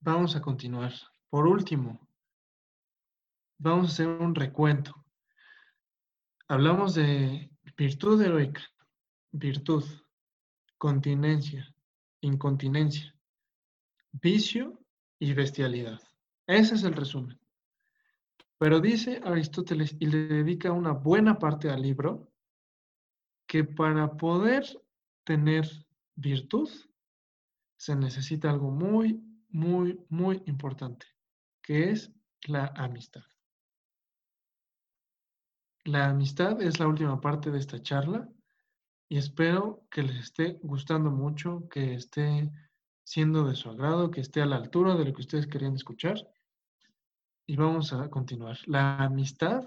vamos a continuar. Por último, vamos a hacer un recuento. Hablamos de virtud heroica, virtud, continencia, incontinencia, vicio y bestialidad. Ese es el resumen. Pero dice Aristóteles, y le dedica una buena parte al libro, que para poder tener virtud se necesita algo muy, muy, muy importante, que es la amistad. La amistad es la última parte de esta charla y espero que les esté gustando mucho, que esté siendo de su agrado, que esté a la altura de lo que ustedes querían escuchar. Y vamos a continuar. La amistad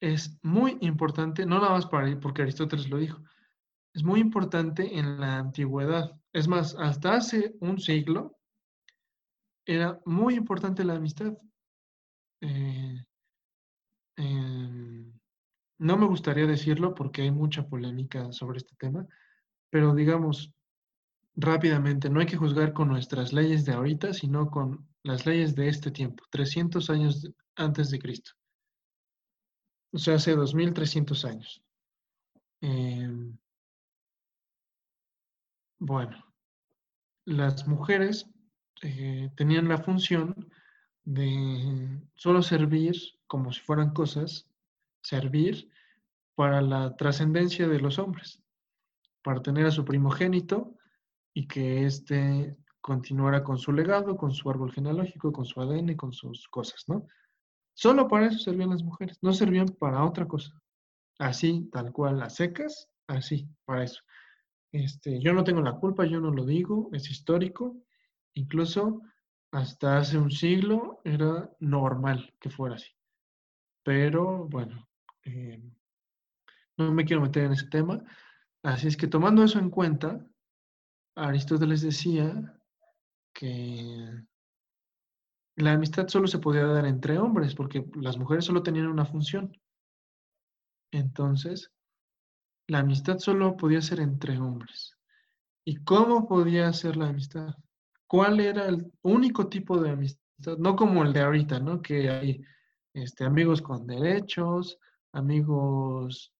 es muy importante, no nada más para, porque Aristóteles lo dijo, es muy importante en la antigüedad. Es más, hasta hace un siglo era muy importante la amistad. Eh, em, no me gustaría decirlo porque hay mucha polémica sobre este tema, pero digamos rápidamente, no hay que juzgar con nuestras leyes de ahorita, sino con las leyes de este tiempo, 300 años antes de Cristo. O sea, hace 2300 años. Em, bueno, las mujeres eh, tenían la función de solo servir como si fueran cosas, servir para la trascendencia de los hombres, para tener a su primogénito y que éste continuara con su legado, con su árbol genealógico, con su ADN, con sus cosas, ¿no? Solo para eso servían las mujeres, no servían para otra cosa. Así, tal cual, las secas, así, para eso. Este, yo no tengo la culpa, yo no lo digo, es histórico. Incluso hasta hace un siglo era normal que fuera así. Pero bueno, eh, no me quiero meter en ese tema. Así es que tomando eso en cuenta, Aristóteles decía que la amistad solo se podía dar entre hombres, porque las mujeres solo tenían una función. Entonces, la amistad solo podía ser entre hombres. ¿Y cómo podía ser la amistad? ¿Cuál era el único tipo de amistad? No como el de ahorita, ¿no? Que hay este, amigos con derechos, amigos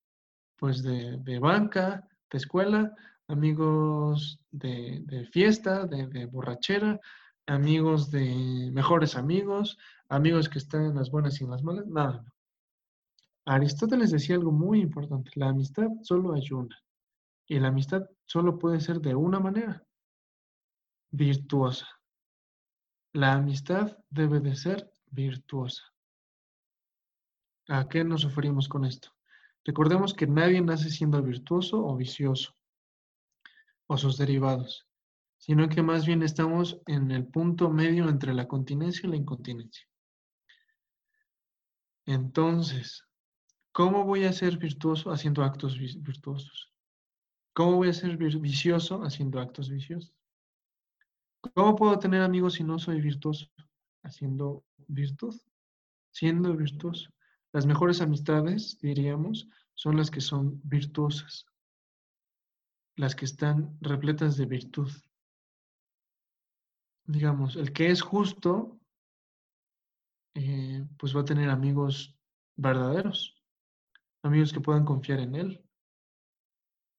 pues de, banca, de escuela, amigos de, fiesta, de, de, borrachera, amigos de mejores amigos, amigos que están en las buenas y en las malas, nada, no. Aristóteles decía algo muy importante, la amistad solo hay una, y la amistad solo puede ser de una manera, virtuosa. La amistad debe de ser virtuosa. ¿A qué nos referimos con esto? Recordemos que nadie nace siendo virtuoso o vicioso, o sus derivados, sino que más bien estamos en el punto medio entre la continencia y la incontinencia. Entonces, ¿Cómo voy a ser virtuoso haciendo actos virtuosos? ¿Cómo voy a ser vicioso haciendo actos viciosos? ¿Cómo puedo tener amigos si no soy virtuoso? Haciendo virtud, siendo virtuoso. Las mejores amistades, diríamos, son las que son virtuosas, las que están repletas de virtud. Digamos, el que es justo, eh, pues va a tener amigos verdaderos amigos que puedan confiar en Él,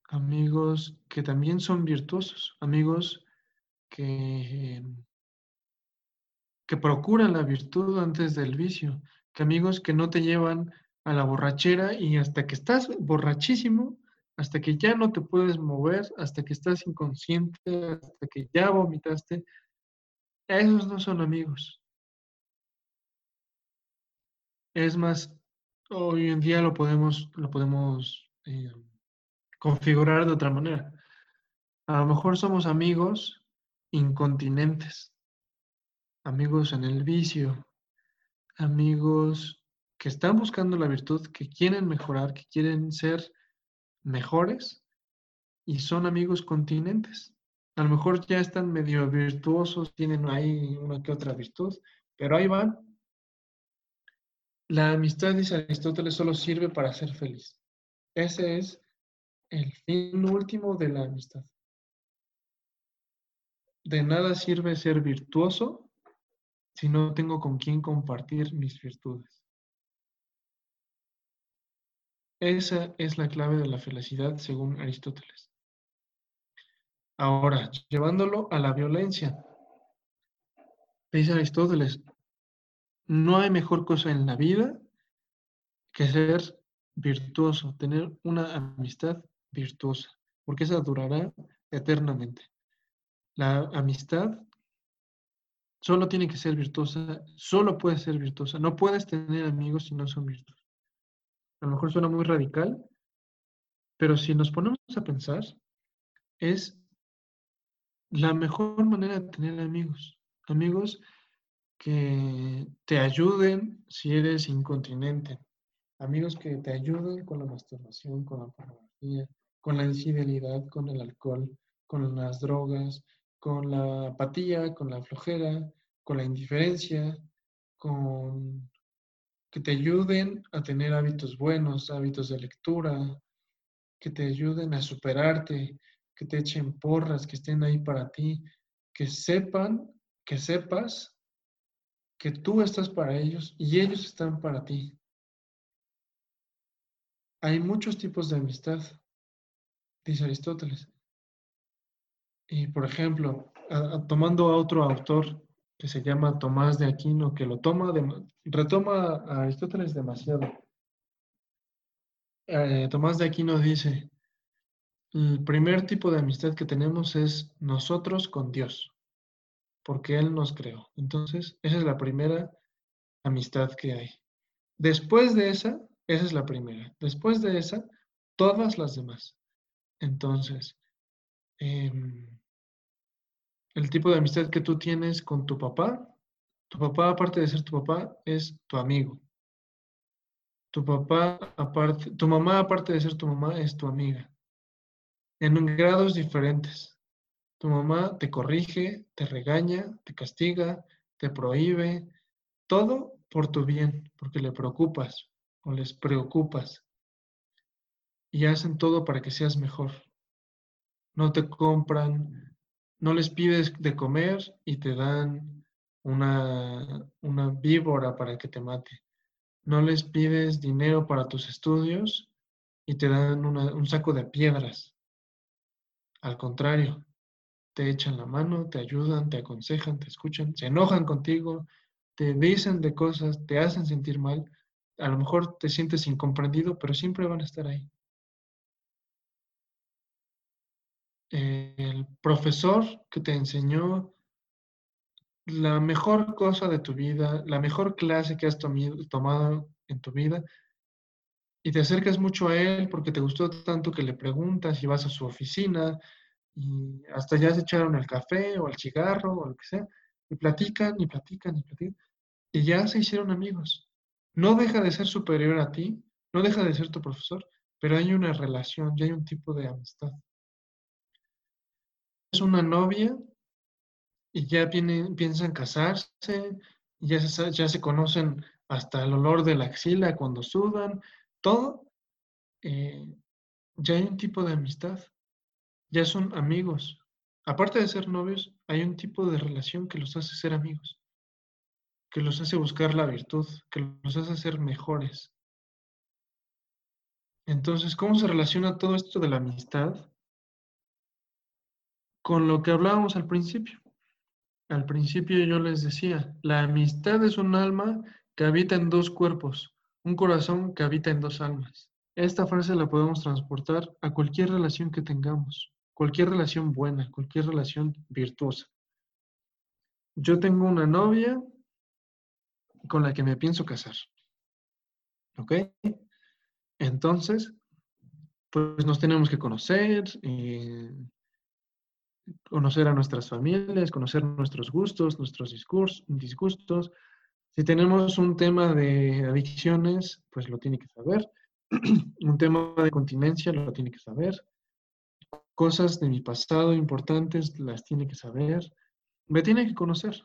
amigos que también son virtuosos, amigos que, que procuran la virtud antes del vicio, que amigos que no te llevan a la borrachera y hasta que estás borrachísimo, hasta que ya no te puedes mover, hasta que estás inconsciente, hasta que ya vomitaste, esos no son amigos. Es más, hoy en día lo podemos, lo podemos eh, configurar de otra manera. A lo mejor somos amigos incontinentes, amigos en el vicio, amigos que están buscando la virtud, que quieren mejorar, que quieren ser mejores y son amigos continentes. A lo mejor ya están medio virtuosos, tienen ahí una que otra virtud, pero ahí van la amistad, dice Aristóteles, solo sirve para ser feliz. Ese es el fin último de la amistad. de nada sirve ser virtuoso si no tengo con quién compartir mis virtudes. Esa es la clave de la felicidad según Aristóteles. Ahora, llevándolo a la violencia. Dice Aristóteles, no hay mejor cosa en la vida que ser virtuoso, tener una amistad virtuosa, porque esa durará eternamente. La amistad solo tiene que ser virtuosa, solo puede ser virtuosa. No puedes tener amigos si no son virtuosos. A lo mejor suena muy radical, pero si nos ponemos a pensar, es la mejor manera de tener amigos. Amigos que te ayuden si eres incontinente. Amigos que te ayuden con la masturbación, con la pornografía, con la infidelidad, con el alcohol, con las drogas, con la apatía, con la flojera, con la indiferencia, con que te ayuden a tener hábitos buenos, hábitos de lectura, que te ayuden a superarte, que te echen porras, que estén ahí para ti, que sepan, que sepas que tú estás para ellos y ellos están para ti. Hay muchos tipos de amistad, dice Aristóteles. Y por ejemplo, tomando a otro autor que se llama Tomás de Aquino, que lo toma, retoma a Aristóteles demasiado. Eh, Tomás de Aquino dice, el primer tipo de amistad que tenemos es nosotros con Dios, porque Él nos creó. Entonces, esa es la primera amistad que hay. Después de esa, esa es la primera. Después de esa, todas las demás. Entonces, em, el tipo de amistad que tú tienes con tu papá, tu papá, aparte de ser tu papá, es tu amigo. Tu papá, aparte, tu mamá, aparte de ser tu mamá, es tu amiga. En grados diferentes. Tu mamá te corrige, te regaña, te castiga, te prohíbe, todo por tu bien, porque le preocupas o les preocupas. Y hacen todo para que seas mejor. No te compran, no les pides de comer y te dan una, una víbora para que te mate. No les pides dinero para tus estudios y te dan un saco de piedras. Al contrario, te echan la mano, te ayudan, te aconsejan, te escuchan, se enojan contigo, te dicen de cosas, te hacen sentir mal. A lo mejor te sientes incomprendido, pero siempre van a estar ahí. el profesor que te enseñó la mejor cosa de tu vida, la mejor clase que has tomado en tu vida, y te acercas mucho a él porque te gustó tanto que le preguntas y vas a su oficina y hasta ya se echaron el café o el cigarro o lo que sea, y platican y platican y platican, y ya se hicieron amigos. No deja de ser superior a ti, no deja de ser tu profesor, pero hay una relación, ya hay un tipo de amistad una novia y ya piensan casarse, ya se, ya se conocen hasta el olor de la axila cuando sudan, todo, eh, ya hay un tipo de amistad, ya son amigos. Aparte de ser novios, hay un tipo de relación que los hace ser amigos, que los hace buscar la virtud, que los hace ser mejores. Entonces, ¿cómo se relaciona todo esto de la amistad? con lo que hablábamos al principio. Al principio yo les decía, la amistad es un alma que habita en dos cuerpos, un corazón que habita en dos almas. Esta frase la podemos transportar a cualquier relación que tengamos, cualquier relación buena, cualquier relación virtuosa. Yo tengo una novia con la que me pienso casar. ¿Ok? Entonces, pues nos tenemos que conocer, y conocer a nuestras familias, conocer nuestros gustos, nuestros disgustos. Si tenemos un tema de adicciones, pues lo tiene que saber. un tema de continencia, lo tiene que saber. Cosas de mi pasado importantes, las tiene que saber. Me tiene que conocer.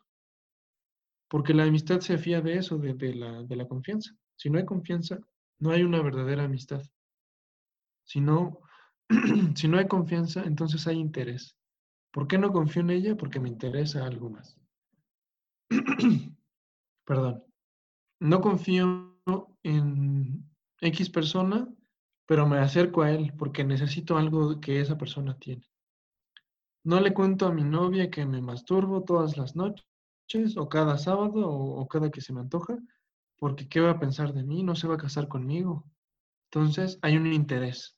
Porque la amistad se afía de eso, de, la, de la confianza. Si no hay confianza, no hay una verdadera amistad. Si no, si no hay confianza, entonces hay interés. ¿Por qué no confío en ella? Porque me interesa algo más. Perdón. No confío en X persona, pero me acerco a él porque necesito algo que esa persona tiene. No le cuento a mi novia que me masturbo todas las noches o cada sábado o, cada que se me antoja, porque ¿qué va a pensar de mí? No se va a casar conmigo. Entonces hay un interés.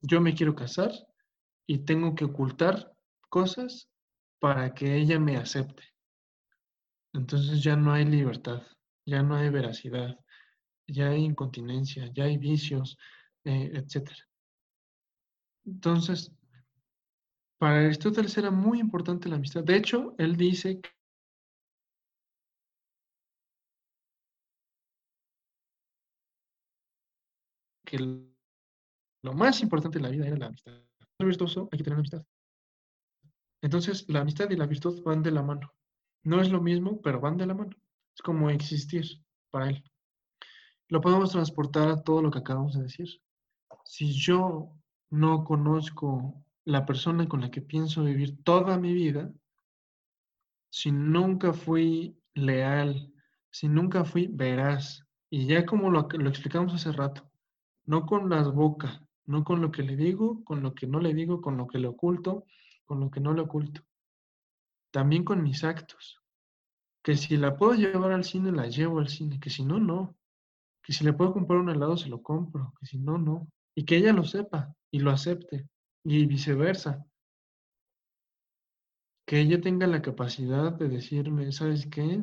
Yo me quiero casar y tengo que ocultar cosas para que ella me acepte. Entonces ya no hay libertad, ya no hay veracidad, ya hay incontinencia, ya hay vicios, eh, etc. Entonces, para Aristóteles era muy importante la amistad. De hecho, él dice que lo más importante en la vida era la amistad. virtuoso, hay que tener amistad. Entonces, la amistad y la virtud van de la mano. No es lo mismo, pero van de la mano. Es como existir para él. Lo podemos transportar a todo lo que acabamos de decir. Si yo no conozco la persona con la que pienso vivir toda mi vida, si nunca fui leal, si nunca fui veraz, y ya como lo, explicamos hace rato, no con las bocas, no con lo que le digo, con lo que no le digo, con lo que le oculto, con lo que no le oculto. También con mis actos. Que si la puedo llevar al cine, la llevo al cine, que si no, no. Que si le puedo comprar un helado, se lo compro, que si no, no. Y que ella lo sepa y lo acepte, y viceversa. Que ella tenga la capacidad de decirme, ¿sabes qué?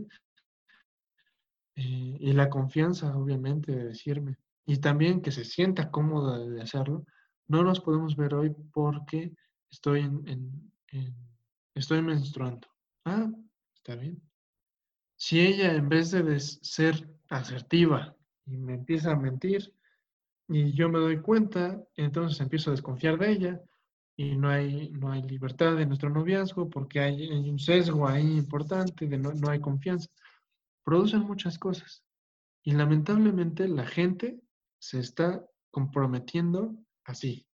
Eh, y la confianza, obviamente, de decirme, y también que se sienta cómoda de hacerlo, no nos podemos ver hoy porque estoy en, estoy menstruando. Ah, está bien. Si ella en vez de ser asertiva y me empieza a mentir y yo me doy cuenta, entonces empiezo a desconfiar de ella y no hay, no hay libertad en nuestro noviazgo porque hay, un sesgo ahí importante de no, no hay confianza. Producen muchas cosas. Y lamentablemente la gente se está comprometiendo así,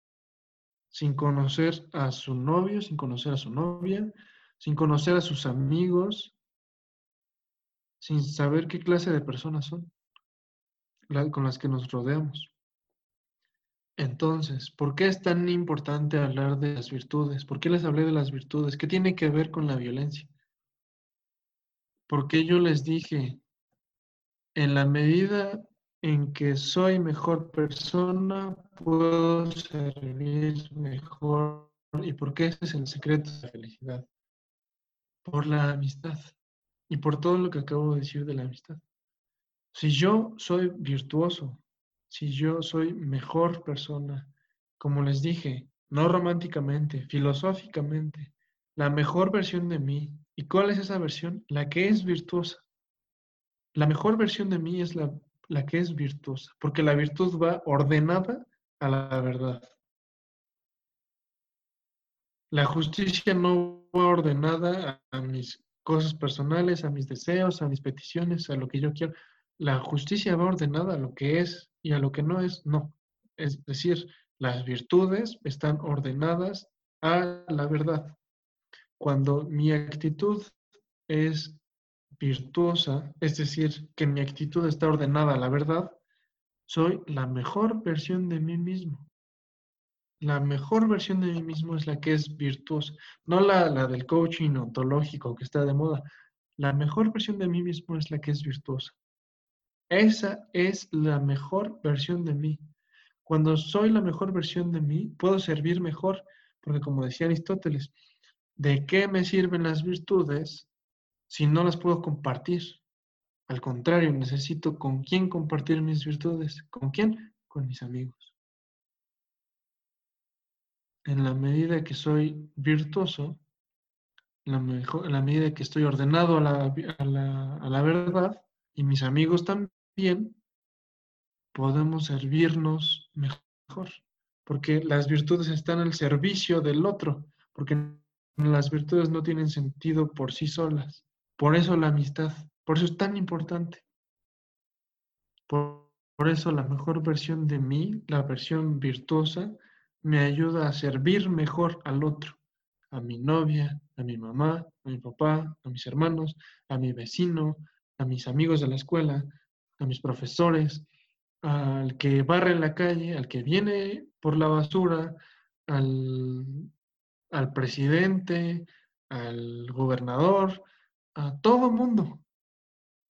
sin conocer a su novio, sin conocer a su novia, sin conocer a sus amigos, sin saber qué clase de personas son con las que nos rodeamos. Entonces, ¿por qué es tan importante hablar de las virtudes? ¿Por qué les hablé de las virtudes? ¿Qué tiene que ver con la violencia? Porque yo les dije, en la medida en que soy mejor persona, puedo servir mejor. ¿Y por qué ese es el secreto de la felicidad? Por la amistad y por todo lo que acabo de decir de la amistad. Si yo soy virtuoso, si yo soy mejor persona, como les dije, no románticamente, filosóficamente, la mejor versión de mí. ¿Y cuál es esa versión? La que es virtuosa. La mejor versión de mí es la la que es virtuosa, porque la virtud va ordenada a la verdad. La justicia no va ordenada a, mis cosas personales, a mis deseos, a mis peticiones, a lo que yo quiero. La justicia va ordenada a lo que es y a lo que no es, no. Es decir, las virtudes están ordenadas a la verdad. Cuando mi actitud es virtuosa, es decir, que mi actitud está ordenada a la verdad, soy la mejor versión de mí mismo. La mejor versión de mí mismo es la que es virtuosa, no la, la del coaching ontológico que está de moda. La mejor versión de mí mismo es la que es virtuosa. Esa es la mejor versión de mí. Cuando soy la mejor versión de mí, puedo servir mejor, porque como decía Aristóteles, ¿de qué me sirven las virtudes si no las puedo compartir. Al contrario, necesito con quién compartir mis virtudes. ¿Con quién? Con mis amigos. En la medida que soy virtuoso, en la, medida que estoy ordenado a la verdad, y mis amigos también, podemos servirnos mejor. Porque las virtudes están al servicio del otro, porque las virtudes no tienen sentido por sí solas. Por eso la amistad, por eso es tan importante. Por, eso la mejor versión de mí, la versión virtuosa, me ayuda a servir mejor al otro, a mi novia, a mi mamá, a mi papá, a mis hermanos, a mi vecino, a mis amigos de la escuela, a mis profesores, al que barre en la calle, al que viene por la basura, al, al presidente, al gobernador, a todo mundo,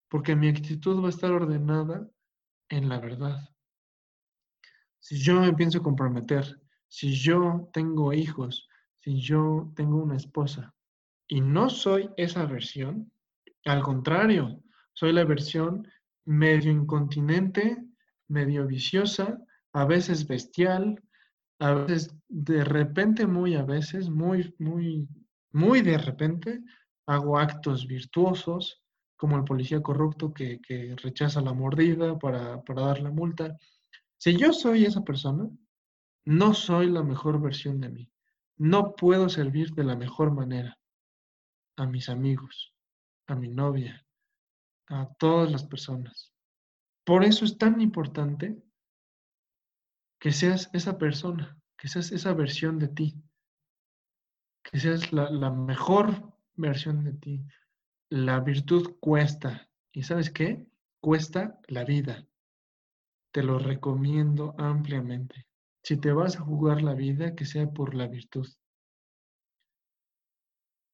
porque mi actitud va a estar ordenada en la verdad. Si yo me pienso comprometer, si yo tengo hijos, si yo tengo una esposa y no soy esa versión, al contrario, soy la versión medio incontinente, medio viciosa, a veces bestial, a veces de repente, muy a veces, muy, muy, muy de repente, hago actos virtuosos, como el policía corrupto que, rechaza la mordida para, para dar la multa. Si yo soy esa persona, no soy la mejor versión de mí. No puedo servir de la mejor manera a mis amigos, a mi novia, a todas las personas. Por eso es tan importante que seas esa persona, que seas esa versión de ti, que seas la, la mejor versión de ti. La virtud cuesta. ¿Y sabes qué? Cuesta la vida. Te lo recomiendo ampliamente. Si te vas a jugar la vida, que sea por la virtud.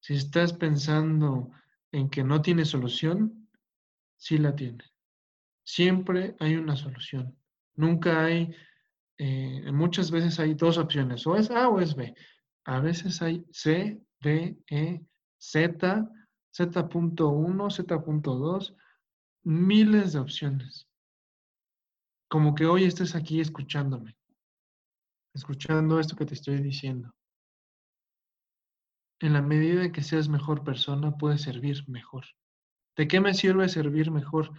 Si estás pensando en que no tiene solución, sí la tiene. Siempre hay una solución. Nunca hay, eh, muchas veces hay dos opciones, o es A o es B. A veces hay C, D, E, Z, Z.1, Z.2, miles de opciones. Como que hoy estés aquí escuchándome, escuchando esto que te estoy diciendo. En la medida en que seas mejor persona, puedes servir mejor. ¿De qué me sirve servir mejor?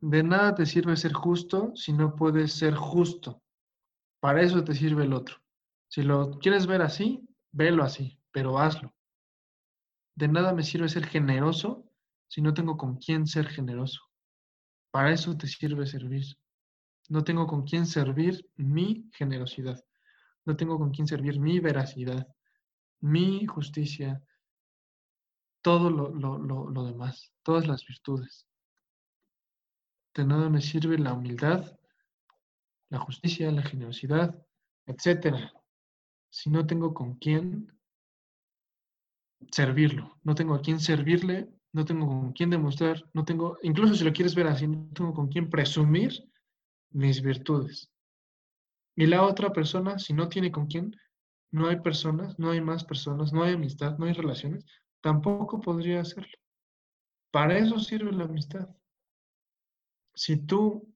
De nada te sirve ser justo si no puedes ser justo. Para eso te sirve el otro. Si lo quieres ver así, velo así, pero hazlo. De nada me sirve ser generoso si no tengo con quién ser generoso. Para eso te sirve servir. No tengo con quién servir mi generosidad. No tengo con quién servir mi veracidad, mi justicia, todo lo, demás, todas las virtudes. De nada me sirve la humildad, la justicia, la generosidad, etcétera, si no tengo con quién servirlo. No tengo a quién servirle, no tengo con quién demostrar, no tengo, incluso si lo quieres ver así, no tengo con quién presumir mis virtudes. Y la otra persona, si no tiene con quién, no hay personas, no hay más personas, no hay amistad, no hay relaciones, tampoco podría hacerlo. Para eso sirve la amistad. Si tú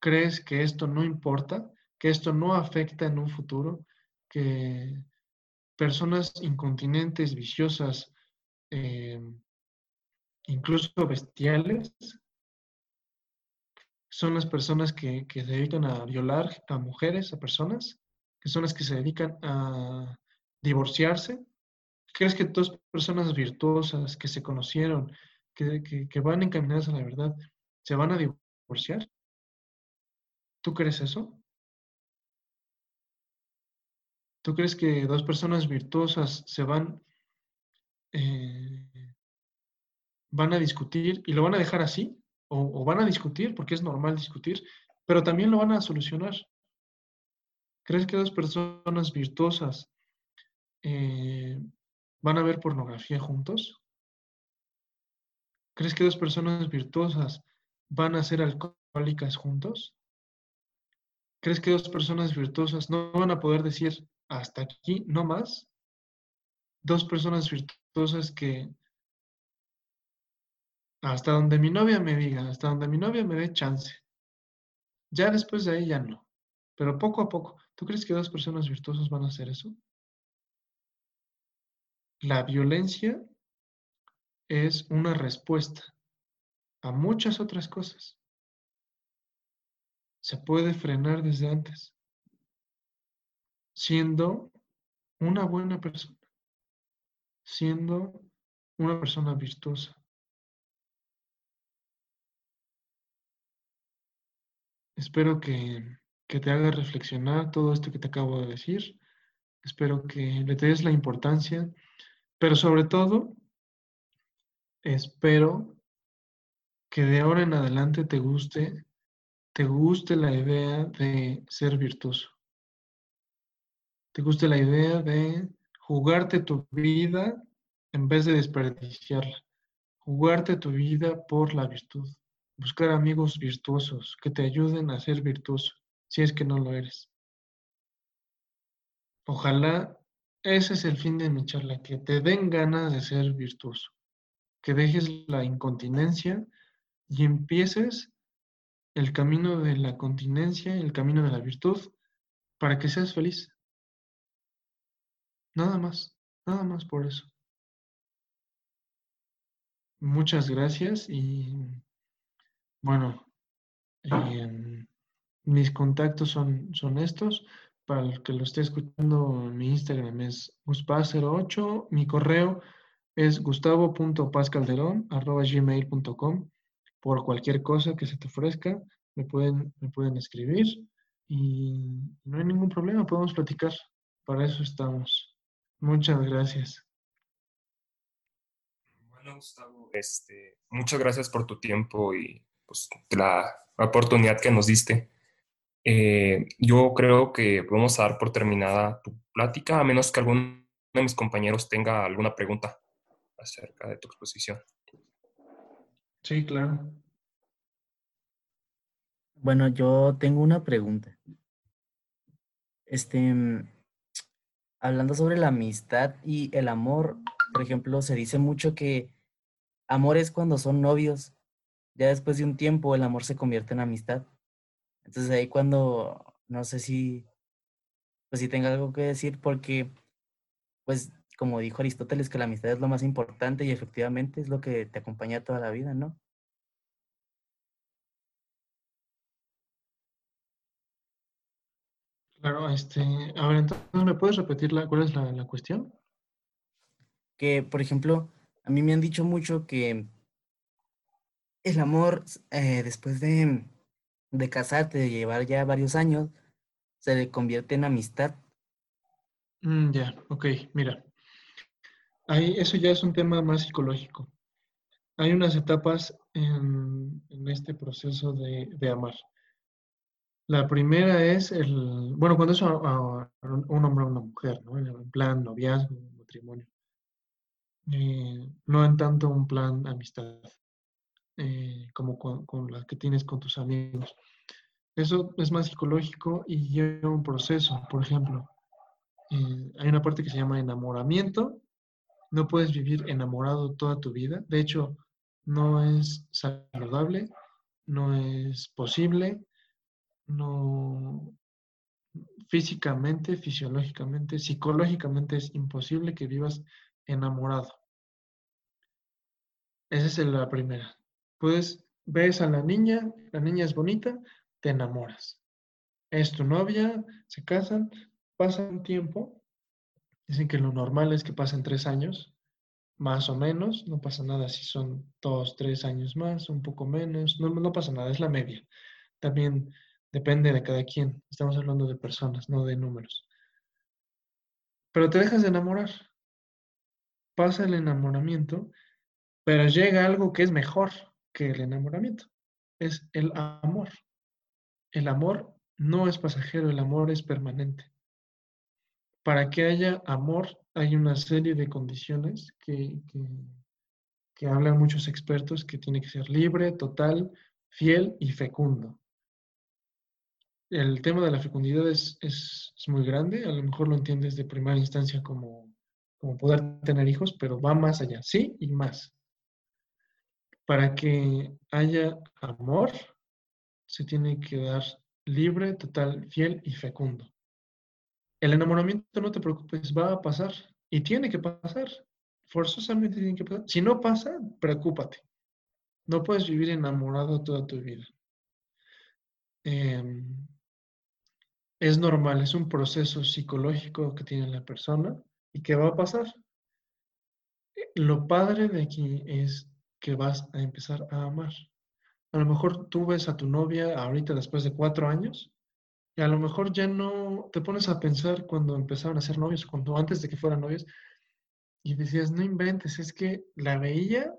crees que esto no importa, que esto no afecta en un futuro, que personas incontinentes, viciosas, eh, incluso bestiales, son las personas que, que, se dedican a violar a mujeres, a personas, que son las que se dedican a divorciarse. ¿Crees que dos personas virtuosas que se conocieron, que, que van encaminadas a la verdad, se van a divorciar? ¿Tú crees eso? ¿Tú crees que dos personas virtuosas se van, eh, van a discutir y lo van a dejar así? O, van a discutir, porque es normal discutir, pero también lo van a solucionar. ¿Crees que dos personas virtuosas eh, van a ver pornografía juntos? ¿Crees que dos personas virtuosas van a ser alcohólicas juntos? ¿Crees que dos personas virtuosas no van a poder decir hasta aquí, no más. Dos personas virtuosas que hasta donde mi novia me diga, hasta donde mi novia me dé chance. Ya después de ahí ya no. Pero poco a poco, ¿tú crees que dos personas virtuosas van a hacer eso? La violencia es una respuesta a muchas otras cosas. Se puede frenar desde antes siendo una buena persona, siendo una persona virtuosa. Espero que, te haga reflexionar todo esto que te acabo de decir. Espero que le des la importancia Pero sobre todo, espero que de ahora en adelante te guste, te guste la idea de ser virtuoso. Te guste la idea de jugarte tu vida en vez de desperdiciarla. Jugarte tu vida por la virtud. Buscar amigos virtuosos que te ayuden a ser virtuoso, si es que no lo eres. Ojalá ese es el fin de mi charla, que te den ganas de ser virtuoso, que dejes la incontinencia y empieces el camino de la continencia, el camino de la virtud, para que seas feliz. Nada más, nada más por eso. Muchas gracias y bueno, em, mis contactos son, son estos. Para el que lo esté escuchando, mi Instagram es guspa08, mi correo es gustavo.pascalderón.gmail.com Por cualquier cosa que se te ofrezca, me pueden, me pueden escribir y no hay ningún problema, podemos platicar. Para eso estamos. Muchas gracias. Bueno, Gustavo, este, muchas gracias por tu tiempo y pues, la oportunidad que nos diste. Eh, yo creo que vamos a dar por terminada tu plática, a menos que alguno de mis compañeros tenga alguna pregunta acerca de tu exposición. Sí, claro. Bueno, yo tengo una pregunta. Este, mm, hablando sobre la amistad y el amor, por ejemplo, se dice mucho que amor es cuando son novios. Ya después de un tiempo el amor se convierte en amistad. Entonces ahí cuando, no sé si, pues si tenga algo que decir, porque, pues como dijo Aristóteles, que la amistad es lo más importante y efectivamente es lo que te acompaña toda la vida, ¿no? Claro, este, a ver, entonces, ¿me puedes repetir la, cuál es la, la cuestión? Que, por ejemplo, a mí me han dicho mucho que el amor, eh, después de, de casarte, de llevar ya varios años, se le convierte en amistad. Mm, ya, ok, mira. Ahí, eso ya es un tema más psicológico. Hay unas etapas en, este proceso de, de, amar. La primera es el, bueno, cuando es un hombre o una mujer, ¿no? En plan noviazgo, matrimonio. Eh, no en tanto un plan amistad. Eh, como con, la que tienes con tus amigos. Eso es más psicológico y lleva un proceso. Por ejemplo, eh, hay una parte que se llama enamoramiento. No puedes vivir enamorado toda tu vida. De hecho, no es saludable, no es posible, no físicamente, fisiológicamente, psicológicamente es imposible que vivas enamorado. Esa es la primera. Pues ves a la niña, la niña es bonita, te enamoras. Es tu novia, se casan, pasa un tiempo. Dicen que lo normal es que pasen tres años, más o menos. No pasa nada si son dos, tres años más, un poco menos. No, no pasa nada, es la media. También depende de cada quien. Estamos hablando de personas, no de números. Pero te dejas de enamorar. Pasa el enamoramiento, pero llega algo que es mejor que el enamoramiento, es el amor. El amor no es pasajero, el amor es permanente. Para que haya amor hay una serie de condiciones que, que, hablan muchos expertos que tiene que ser libre, total, fiel y fecundo. El tema de la fecundidad es, es, es, muy grande, a lo mejor lo entiendes de primera instancia como, como poder tener hijos, pero va más allá, sí y más para que haya amor, se tiene que dar libre, total, fiel y fecundo. El enamoramiento, no te preocupes, va a pasar y tiene que pasar. Forzosamente tiene que pasar. Si no pasa, preocúpate. No puedes vivir enamorado toda tu vida. Eh, es normal, es un proceso psicológico que tiene la persona y que va a pasar. Lo padre de aquí es que vas a empezar a amar. A lo mejor tú ves a tu novia ahorita después de cuatro años y a lo mejor ya no te pones a pensar cuando empezaron a ser novios, cuando antes de que fueran novios, y decías, no inventes, es que la veía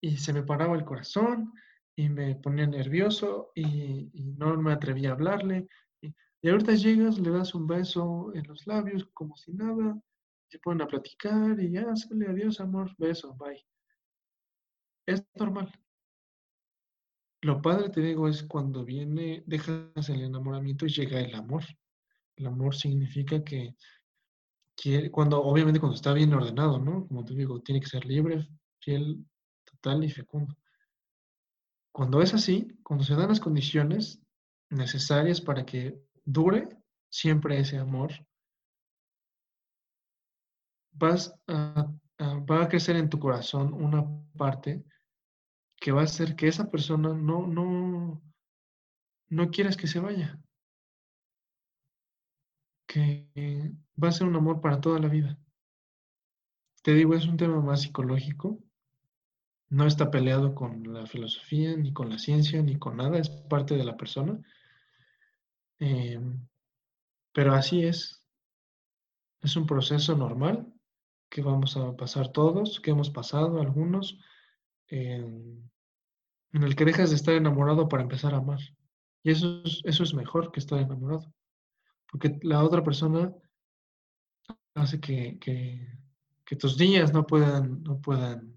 y se me paraba el corazón y me ponía nervioso y, no me atrevía a hablarle. Y, ahorita llegas, le das un beso en los labios como si nada, se ponen a platicar y ya, sale, adiós, amor, beso, bye. Es normal. Lo padre, te digo, es cuando viene, dejas el enamoramiento y llega el amor. El amor significa que, cuando, obviamente cuando está bien ordenado, ¿no? Como te digo, tiene que ser libre, fiel, total y fecundo. Cuando es así, cuando se dan las condiciones necesarias para que dure siempre ese amor, vas a, va a crecer en tu corazón una parte que va a hacer que esa persona no, no, no quieras que se vaya. Que va a ser un amor para toda la vida. Te digo, es un tema más psicológico. No está peleado con la filosofía, ni con la ciencia, ni con nada. Es parte de la persona. Em, pero así es. Es un proceso normal que vamos a pasar todos, que hemos pasado algunos en el que dejas de estar enamorado para empezar a amar. Y eso es, eso es mejor que estar enamorado. Porque la otra persona hace que, que, tus días no puedan, no puedan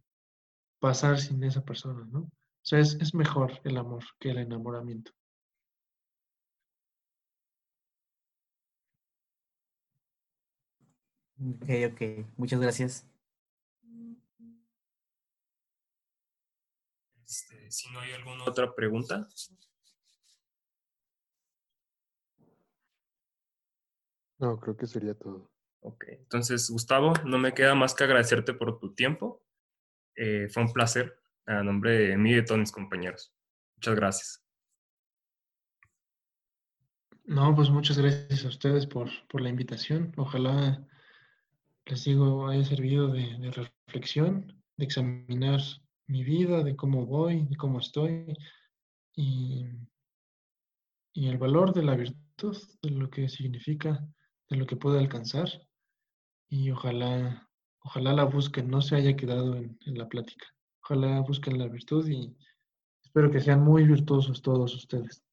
pasar sin esa persona, ¿no? O sea, es, es mejor el amor que el enamoramiento. Ok, ok. Muchas gracias. Este, si no hay alguna otra pregunta. No, creo que sería todo. Ok, entonces Gustavo, no me queda más que agradecerte por tu tiempo. Eh, fue un placer a nombre de mí y de todos mis compañeros. Muchas gracias. No, pues muchas gracias a ustedes por, por la invitación. Ojalá, les digo, haya servido de, de reflexión, de examinar mi vida, de cómo voy, de cómo estoy y, y el valor de la virtud, de lo que significa, de lo que puede alcanzar y ojalá, ojalá la busquen, no se haya quedado en, en la plática. Ojalá busquen la virtud y espero que sean muy virtuosos todos ustedes.